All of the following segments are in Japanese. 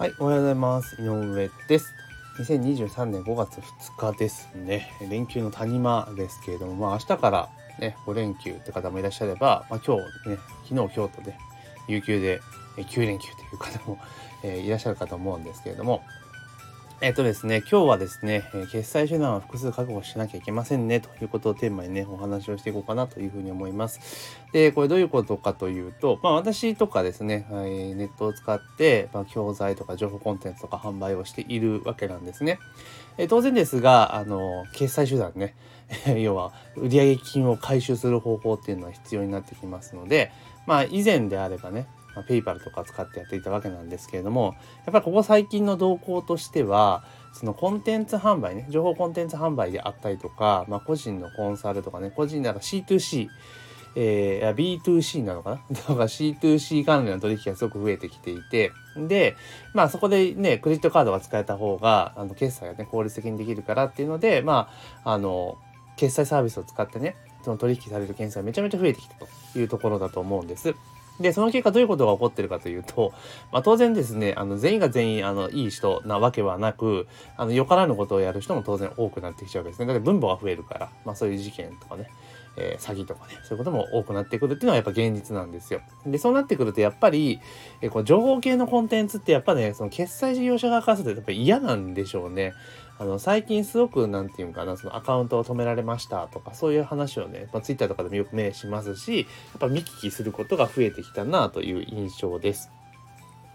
はい、おはようございます。井上です。2023年5月2日ですね。連休の谷間ですけれども、まあ明日からね、5連休って方もいらっしゃれば、まあ今日ね、昨日、今日とね、有給で9連休という方も、え、いらっしゃるかと思うんですけれども、えっ、とですね、今日はですね、決済手段は複数確保しなきゃいけませんねということをテーマにね、お話をしていこうかなというふうに思います。で、これどういうことかというと、まあ私とかですね、ネットを使って、まあ、教材とか情報コンテンツとか販売をしているわけなんですね。え当然ですが、あの、決済手段ね、要は売上金を回収する方法っていうのは必要になってきますので、まあ以前であればね、まあ、ペイパルとか使ってやっていたわけなんですけれどもやっぱりここ最近の動向としてはそのコンテンツ販売ね情報コンテンツ販売であったりとか、まあ、個人のコンサルとかね個人なら C2C えー、B2C なのかな？とか C2C 関連の取引がすごく増えてきていて、で、まあそこでね、クレジットカードが使えた方が、あの、決済がね、効率的にできるからっていうので、まあ、あの、決済サービスを使ってね、その取引される件数がめちゃめちゃ増えてきたというところだと思うんです。で、その結果どういうことが起こってるかというと、まあ、当然ですね、あの、全員が全員、あの、いい人なわけはなく、あの、よからぬことをやる人も当然多くなってきちゃうわけですね。だって分母が増えるから、まあ、そういう事件とかね、えー、詐欺とかね、そういうことも多くなってくるっていうのはやっぱ現実なんですよ。で、そうなってくるとやっぱり、えー、こう情報系のコンテンツってやっぱね、その決済事業者側からするとやっぱり嫌なんでしょうね。あの、最近すごく、なんていうかな、そのアカウントを止められましたとか、そういう話をね、まあ、Twitter とかでもよく目しますし、やっぱ見聞きすることが増えてきたなという印象です。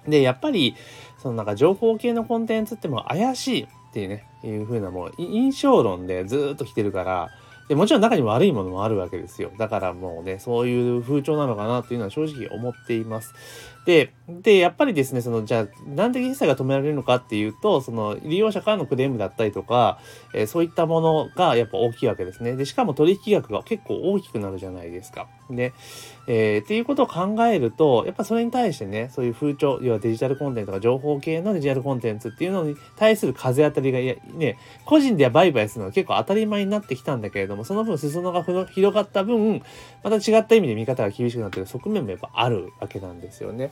で、やっぱり、そのなんか情報系のコンテンツってもう怪しいっていうね、いう風なもう印象論でずっと来てるから、でもちろん中に悪いものもあるわけですよ。だからもうね、そういう風潮なのかなっていうのは正直思っています。で、で、やっぱりですね、その、じゃあ、なんで決済が止められるのかっていうと、その、利用者からのクレームだったりとか、えー、そういったものがやっぱ大きいわけですね。で、しかも取引額が結構大きくなるじゃないですか。で、えー、っていうことを考えると、やっぱそれに対してね、そういう風潮、要はデジタルコンテンツとか情報系のデジタルコンテンツっていうのに対する風当たりが、ね、個人では売買するのが結構当たり前になってきたんだけれども、その分裾野が広がった分、また違った意味で見方が厳しくなってる側面もやっぱあるわけなんですよね。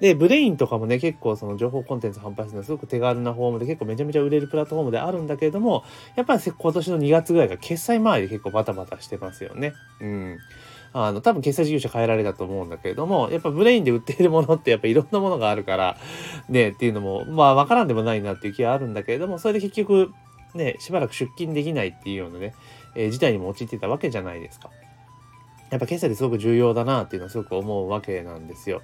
で、ブレインとかもね、結構その情報コンテンツ販売するのはすごく手軽なフォームで結構めちゃめちゃ売れるプラットフォームであるんだけれども、やっぱり今年の2月ぐらいが決済周りで結構バタバタしてますよね。うん。あの、多分決済事業者変えられたと思うんだけれども、やっぱブレインで売っているものってやっぱいろんなものがあるから、ね、っていうのも、まあわからんでもないなっていう気はあるんだけれども、それで結局、ね、しばらく出勤できないっていうようなね、えー、事態にも陥ってたわけじゃないですか。やっぱ決済ですごく重要だなっていうのはすごく思うわけなんですよ。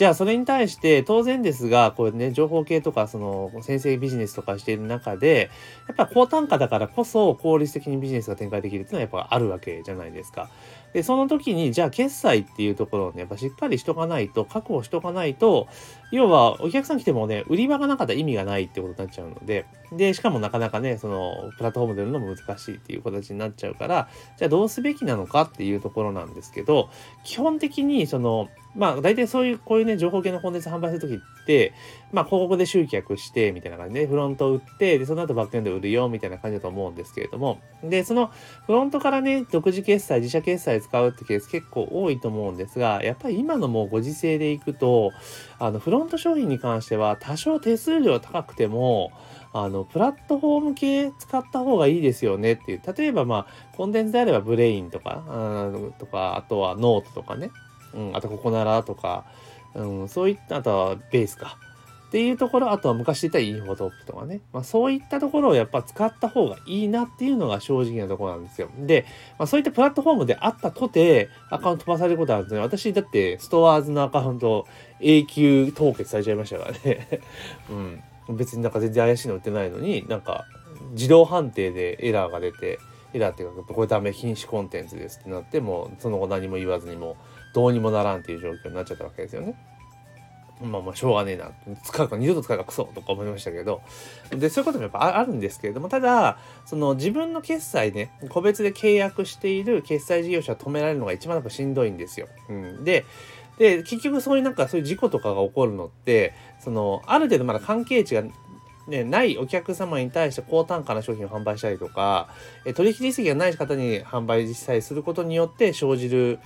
じゃあそれに対して当然ですが、こうね、情報系とかその先生ビジネスとかしている中で、やっぱ高単価だからこそ効率的にビジネスが展開できるっていうのはやっぱあるわけじゃないですか。で、その時にじゃあ決済っていうところをね、やっぱしっかりしとかないと、確保しとかないと、要はお客さん来てもね、売り場がなかったら意味がないってことになっちゃうので、で、しかもなかなかね、そのプラットフォームで売るのも難しいっていう形になっちゃうから、じゃあどうすべきなのかっていうところなんですけど、基本的にその、まあ大体そういう、こういうね、情報系のコンテンツ販売するときって、まあ広告で集客して、みたいな感じで、フロントを売って、で、その後バックエンド売るよ、みたいな感じだと思うんですけれども、で、そのフロントからね、独自決済、自社決済使うってケース結構多いと思うんですが、やっぱり今のもうご時世でいくと、あの、フロント商品に関しては多少手数料高くても、あの、プラットフォーム系使った方がいいですよねっていう。例えばまあ、コンテンツであれば Brainとか、とか、あとはノートとかね。うん、あとココナラとか、うん、そういった、あとはベースか。っていうところ、あとは昔言ったら infotop とかね。まあそういったところをやっぱ使った方がいいなっていうのが正直なところなんですよ。で、まあそういったプラットフォームであったとて、アカウント飛ばされることあるんですね。私だって STORES のアカウント永久凍結されちゃいましたからね。うん。別になんか全然怪しいの売ってないのに、なんか自動判定でエラーが出て、エラーっていうか、これダメ、禁止コンテンツですってなって、もその後何も言わずにもどうにもならんっていう状況になっちゃったわけですよね。まあまあしょうがねえな。使うか二度と使うかクソとか思いましたけど。で、そういうこともやっぱあるんですけれども、ただ、その自分の決済ね、個別で契約している決済事業者を止められるのが一番やっぱしんどいんですよ。うん。で、で、結局そういうなんかそういう事故とかが起こるのって、その、ある程度まだ関係値がね、ないお客様に対して高単価な商品を販売したりとか、取引実績がない方に販売実際することによって生じる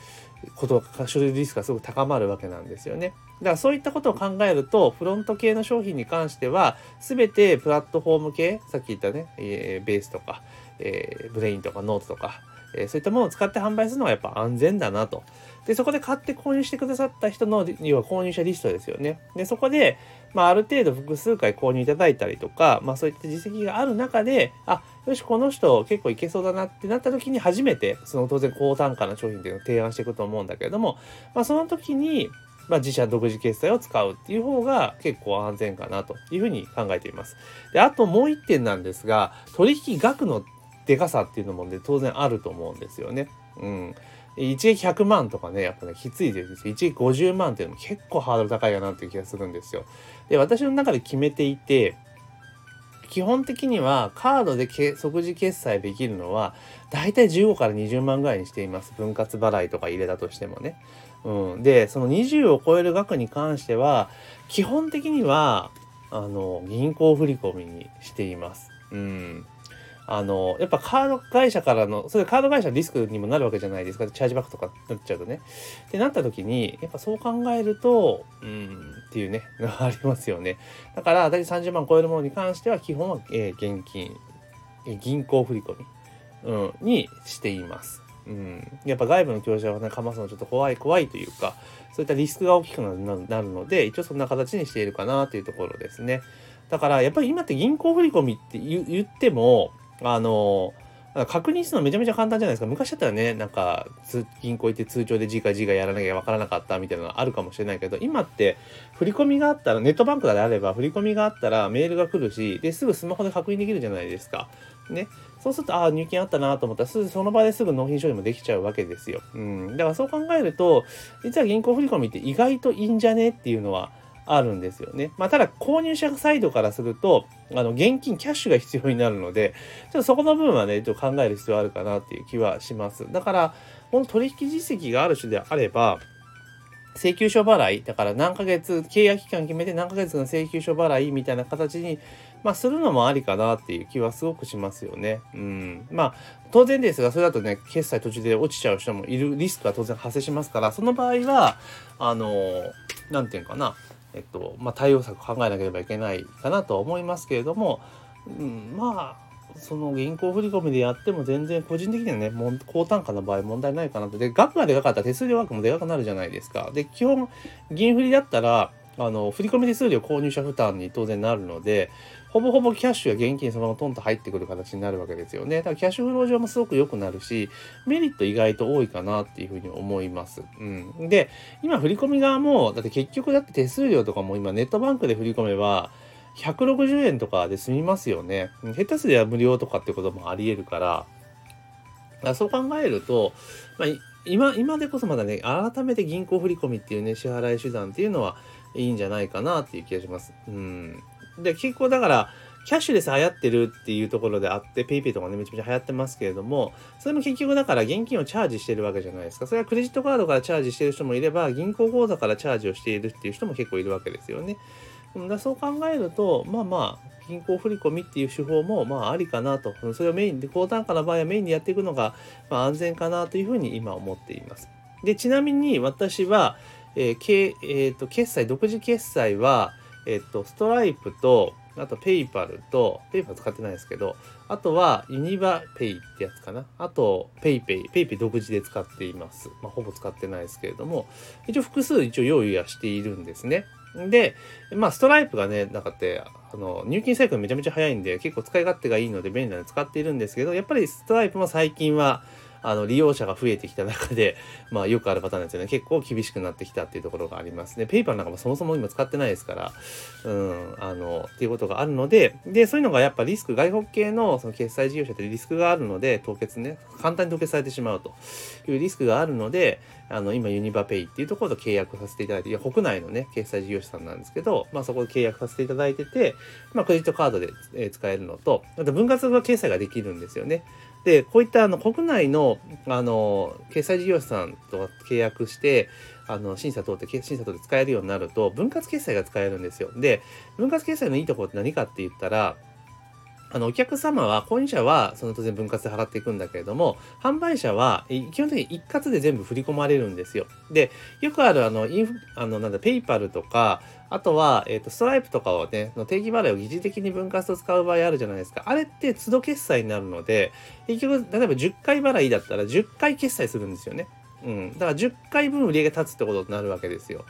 ことが書類リスクがすごく高まるわけなんですよね。だからそういったことを考えるとフロント系の商品に関しては全てプラットフォーム系さっき言ったね、えー、ベースとか、えー、 Brainとかノートとか、え、そういったものを使って販売するのがやっぱ安全だなと。で、そこで買って購入してくださった人の、要は購入者リストですよね。で、そこで、まあ、ある程度複数回購入いただいたりとか、まあ、そういった実績がある中で、あ、よし、この人結構いけそうだなってなった時に初めて、その当然高単価な商品っていうのを提案していくと思うんだけれども、まあ、その時に、まあ、自社独自決済を使うっていう方が結構安全かなというふうに考えています。で、あともう一点なんですが、取引額のでかさっていうのもね、当然あると思うんですよね。うん。一撃100万とかね、やっぱね、きついです。一撃50万っていうのも結構ハードル高いかなっていう気がするんですよ。で、私の中で決めていて、基本的にはカードで即時決済できるのは、だいたい15から20万ぐらいにしています。分割払いとか入れたとしてもね。うん。で、その20を超える額に関しては、基本的には、あの、銀行振込にしています。うん。あの、やっぱカード会社からの、それカード会社のリスクにもなるわけじゃないですか。チャージバックとかなっちゃうとね。ってなった時に、やっぱそう考えると、うん、っていうね、ありますよね。だから、大体30万超えるものに関しては、基本は、えー、現金、え、銀行振込、うん、にしています。うん、やっぱ外部の業者をね、かますのちょっと怖い怖いというか、そういったリスクが大きくなるので、一応そんな形にしているかなというところですね。だから、やっぱり今って銀行振込って言っても、あの確認するのめちゃめちゃ簡単じゃないですか。昔だったらね、なんか、銀行行って通帳で字か字がやらなきゃわからなかったみたいなのあるかもしれないけど、今って、振り込みがあったら、ネットバンクであれば、振り込みがあったらメールが来るし、で、すぐスマホで確認できるじゃないですか。ね。そうすると、ああ、入金あったなと思ったら、すぐその場ですぐ納品処理もできちゃうわけですよ。うん。だからそう考えると、実は銀行振り込みって意外といいんじゃねっていうのは、あるんですよね。まあ、ただ購入者サイドからすると、あの、現金、キャッシュが必要になるので、ちょっとそこの部分はね、ちょっと考える必要あるかなっていう気はします。だから、この取引実績がある種であれば、請求書払い、だから何ヶ月、契約期間決めて何ヶ月の請求書払いみたいな形に、まあ、するのもありかなっていう気はすごくしますよね。うん。まあ、当然ですが、それだとね、決済途中で落ちちゃう人もいるリスクは当然発生しますから、その場合は、あの、なんていうかな、えっとまあ、対応策考えなければいけないかなとは思いますけれども、うん、まあその銀行振込でやっても全然個人的にはね高単価の場合問題ないかなと。で額がでかかったら手数料額もでかくなるじゃないですか。で基本銀振りだったらあの振込手数料購入者負担に当然なるのでほぼほぼキャッシュや現金そのままトンと入ってくる形になるわけですよね。だからキャッシュフロー上もすごく良くなるし、メリット意外と多いかなっていうふうに思います。うん。で、今振り込み側も、だって結局だって手数料とかも今ネットバンクで振り込めば、160円とかで済みますよね。下手すりゃ無料とかってこともあり得るから、からそう考えると、まあ、今、今でこそまだね、改めて銀行振り込みっていうね、支払い手段っていうのはいいんじゃないかなっていう気がします。うん。で、結構だから、キャッシュレス流行ってるっていうところであって、PayPay とかね、めちゃめちゃ流行ってますけれども、それも結局だから現金をチャージしてるわけじゃないですか。それはクレジットカードからチャージしてる人もいれば、銀行口座からチャージをしているっていう人も結構いるわけですよね。だそう考えると、まあまあ、銀行振込っていう手法も、まあありかなと。それをメインで、高単価の場合はメインでやっていくのが、まあ、安全かなというふうに今思っています。で、ちなみに私は、えーけえーと決済、独自決済は、えっ、と、ストライプと、あと、 PayPalと、 PayPal使ってないですけど、あとは、 UnivaPay ってやつかな。あと、 PayPay、PayPay独自で使っています。まあ、ほぼ使ってないですけれども、一応複数一応用意はしているんですね。で、まあ、ストライプがね、なんかって、あの、入金サイクルめちゃめちゃ早いんで、結構使い勝手がいいので便利なので使っているんですけど、やっぱりストライプも最近は、あの利用者が増えてきた中で、まあよくあるパターンですよね。結構厳しくなってきたっていうところがありますね。ペイパーなんかもそもそも今使ってないですから、うん、あの、っていうことがあるので、で、そういうのがやっぱリスク、外国系のその決済事業者ってリスクがあるので、凍結ね、簡単に凍結されてしまうというリスクがあるので、あの、今ユニバペイっていうところと契約させていただいて、いや、国内のね、決済事業者さんなんですけど、まあそこで契約させていただいてて、まあクレジットカードで、使えるのと、あと分割の決済ができるんですよね。で、こういったあの国内のあの決済事業者さんと契約して、あの審査通って審査通って使えるようになると分割決済が使えるんですよ。で分割決済のいいところって何かって言ったらあのお客様は購入者はその当然分割で払っていくんだけれども販売者は基本的に一括で全部振り込まれるんですよ。でよくあるあのインフあのなんだペイパルとかあとは、えーと、ストライプとかをねの定期払いを疑似的に分割と使う場合あるじゃないですかあれって都度決済になるので結局例えば10回払いだったら10回決済するんですよね。うん、だから10回分売り上げ立つってことになるわけですよ。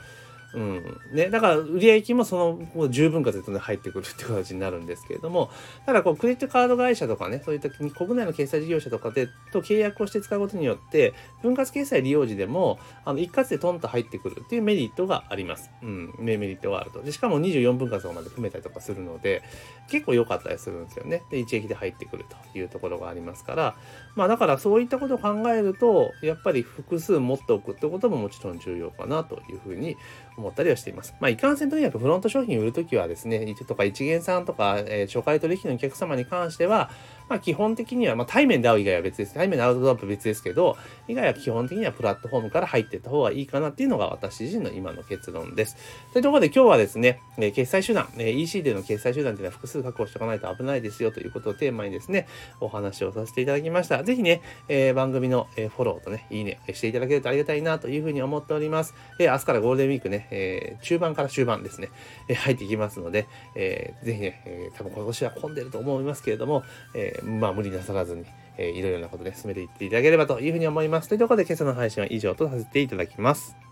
うんね、だから売上金もその十分割で入ってくるって形になるんですけれどもただこうクレジットカード会社とかねそういった国内の決済事業者とかでと契約をして使うことによって分割決済利用時でもあの一括でトンと入ってくるっていうメリットがあります。うん、メリットがあるとでしかも24分割まで組めたりとかするので結構良かったりするんですよね。で一撃で入ってくるというところがありますからまあだからそういったことを考えるとやっぱり複数持っておくってことももちろん重要かなというふうに思ったりはしています。まあ、いかんせんとにかくフロント商品売るときはですね、とか一元さんとか、えー、初回取引のお客様に関しては、まあ、基本的には、まあ、対面で会う以外は別です。対面で会うとは別ですけど、以外は基本的にはプラットフォームから入っていった方がいいかなっていうのが私自身の今の結論です。というところで今日はですね、え、決済手段、え、EC での決済手段っていうのは複数確保しておかないと危ないですよということをテーマにですね、お話をさせていただきました。ぜひね、えー、番組の、えフォローとね、いいねしていただけるとありがたいなというふうに思っております。え明日からゴールデンウィークね、え中盤から終盤ですね、え入っていきますので、えー、ぜひね、え多分今年は混んでると思いますけれども、えまあ無理なさらずに、えー、いろいろなことで進めていっていただければというふうに思います。というところで今朝の配信は以上とさせていただきます。